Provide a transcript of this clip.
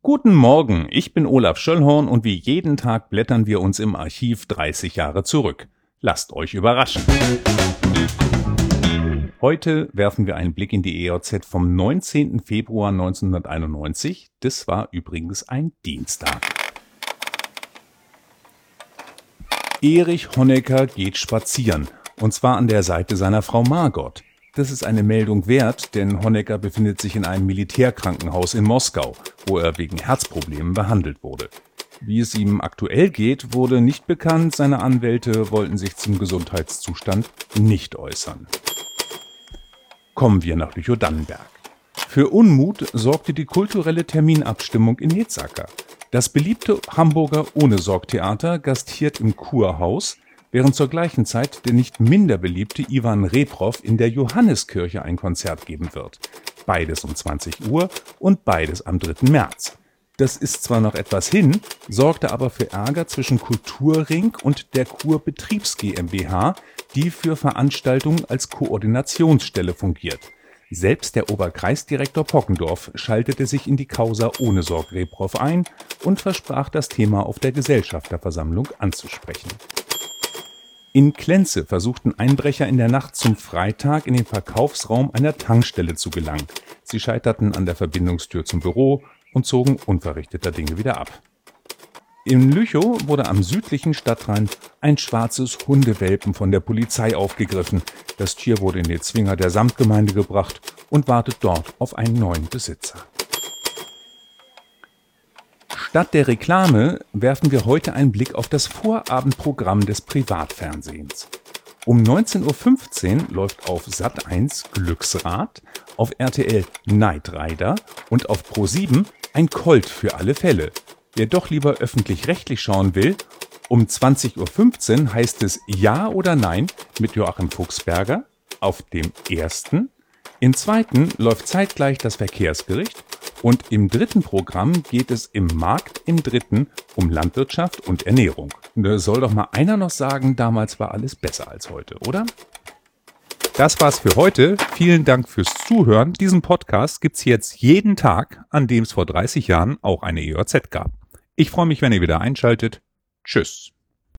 Guten Morgen, ich bin Olaf Schöllhorn und wie jeden Tag blättern wir uns im Archiv 30 Jahre zurück. Lasst euch überraschen. Heute werfen wir einen Blick in die EOZ vom 19. Februar 1991. Das war übrigens ein Dienstag. Erich Honecker geht spazieren. Und zwar an der Seite seiner Frau Margot. Das ist eine Meldung wert, denn Honecker befindet sich in einem Militärkrankenhaus in Moskau, wo er wegen Herzproblemen behandelt wurde. Wie es ihm aktuell geht, wurde nicht bekannt. Seine Anwälte wollten sich zum Gesundheitszustand nicht äußern. Kommen wir nach Lüchow-Dannenberg. Für Unmut sorgte die kulturelle Terminabstimmung in Hitzacker. Das beliebte Hamburger Ohne-Sorg-Theater gastiert im Kurhaus, während zur gleichen Zeit der nicht minder beliebte Ivan Reprov in der Johanneskirche ein Konzert geben wird. Beides um 20 Uhr und beides am 3. März. Das ist zwar noch etwas hin, sorgte aber für Ärger zwischen Kulturring und der Kur Betriebs GmbH, die für Veranstaltungen als Koordinationsstelle fungiert. Selbst der Oberkreisdirektor Pockendorf schaltete sich in die Causa ohne Sorg Reprov ein und versprach das Thema auf der Gesellschafterversammlung anzusprechen. In Klenze versuchten Einbrecher in der Nacht zum Freitag in den Verkaufsraum einer Tankstelle zu gelangen. Sie scheiterten an der Verbindungstür zum Büro und zogen unverrichteter Dinge wieder ab. In Lüchow wurde am südlichen Stadtrand ein schwarzes Hundewelpen von der Polizei aufgegriffen. Das Tier wurde in den Zwinger der Samtgemeinde gebracht und wartet dort auf einen neuen Besitzer. Statt der Reklame werfen wir heute einen Blick auf das Vorabendprogramm des Privatfernsehens. Um 19.15 Uhr läuft auf Sat1 Glücksrad, auf RTL Night Rider und auf Pro7 ein Colt für alle Fälle. Wer doch lieber öffentlich-rechtlich schauen will, um 20.15 Uhr heißt es Ja oder Nein mit Joachim Fuchsberger auf dem ersten. Im zweiten läuft zeitgleich das Verkehrsgericht und im dritten Programm geht es im Markt im dritten um Landwirtschaft und Ernährung. Da soll doch mal einer noch sagen, damals war alles besser als heute, oder? Das war's für heute. Vielen Dank fürs Zuhören. Diesen Podcast gibt's jetzt jeden Tag, an dem es vor 30 Jahren auch eine EOZ gab. Ich freue mich, wenn ihr wieder einschaltet. Tschüss.